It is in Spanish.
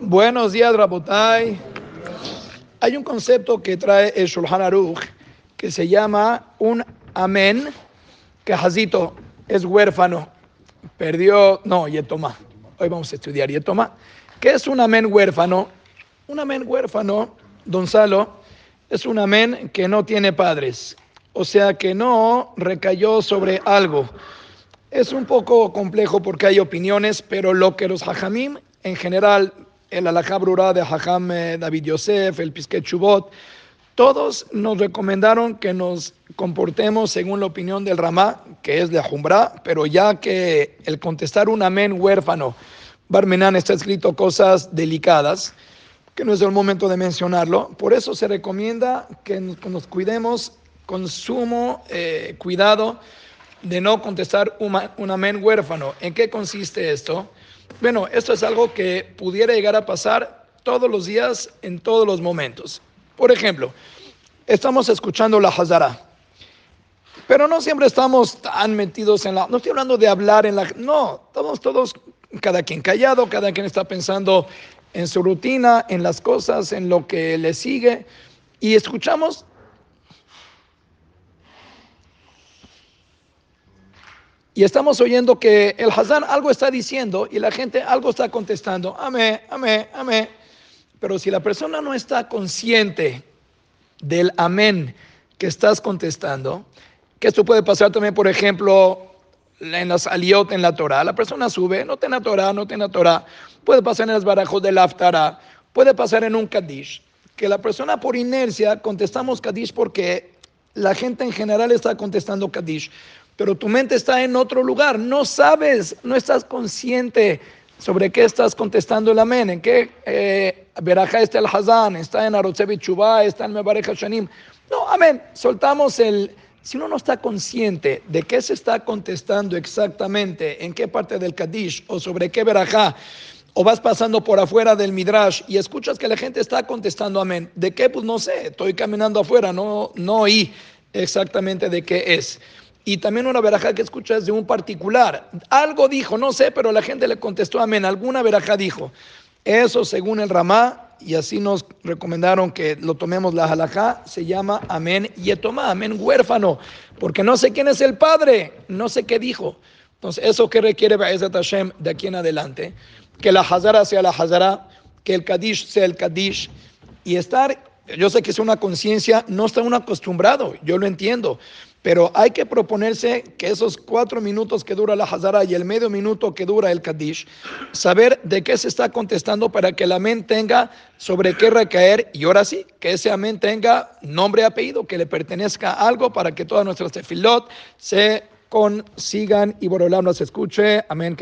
Buenos días, Rabotai. Hay un concepto que trae el Shulchan Aruch que se llama un amén, que es huérfano, perdió, no, Yetoma. Hoy vamos a estudiar Yetoma. ¿Qué es un amén huérfano? Un amén huérfano, Don Salo, es un amén que no tiene padres, o sea que no recayó sobre algo. Es un poco complejo porque hay opiniones, pero lo que los hajamim en general, el alajá de Hajam eh, David Yosef, el Pisquet Chubot, todos nos recomendaron que nos comportemos según la opinión del Ramá, que es de Ajumbra, pero ya que el contestar un amén huérfano, Barmenán está escrito cosas delicadas, que no es el momento de mencionarlo, por eso se recomienda que nos cuidemos con sumo eh, cuidado de no contestar un, amén huérfano. ¿En qué consiste esto? Bueno, esto es algo que pudiera llegar a pasar todos los días, en todos los momentos. Por ejemplo, estamos escuchando la Hazara, pero no siempre estamos tan metidos en la... No estoy hablando de hablar en la... No, estamos todos, cada quien callado, cada quien está pensando en su rutina, en las cosas, en lo que le sigue, y escuchamos y estamos oyendo que el Hazán algo está diciendo y la gente algo está contestando, amén, amén, amén. Pero si la persona no está consciente del amén que estás contestando, que esto puede pasar también, por ejemplo, en las aliot en la Torah, la persona sube, no tiene Torah, no tiene Torah, puede pasar en las barajos del Aftara, puede pasar en un Kadish, que la persona por inercia contestamos Kadish porque la gente en general está contestando Kadish pero tu mente está en otro lugar, no sabes, no estás consciente sobre qué estás contestando el amén, en qué eh, está el Hazán, está en Arotzevi Chubá, está en Mebareja Shanim. No, amén, soltamos el... Si uno no está consciente de qué se está contestando exactamente, en qué parte del Kadish o sobre qué verajá, o vas pasando por afuera del Midrash y escuchas que la gente está contestando amén, ¿de qué? Pues no sé, estoy caminando afuera, no, no oí exactamente de qué es y también una verajá que escuchas de un particular. Algo dijo, no sé, pero la gente le contestó amén. Alguna verajá dijo. Eso según el Ramá, y así nos recomendaron que lo tomemos la halajá, se llama amén yetomá, amén huérfano, porque no sé quién es el padre, no sé qué dijo. Entonces, eso que requiere Hashem de aquí en adelante, que la hazara sea la hazara, que el kadish sea el kadish, y estar, yo sé que es una conciencia, no está uno acostumbrado, yo lo entiendo, pero hay que proponerse que esos cuatro minutos que dura la Hazara y el medio minuto que dura el Kadish, saber de qué se está contestando para que la mente tenga sobre qué recaer y ahora sí, que ese amén tenga nombre y apellido, que le pertenezca algo para que todas nuestras tefilot se consigan y Borolán nos escuche. Amén.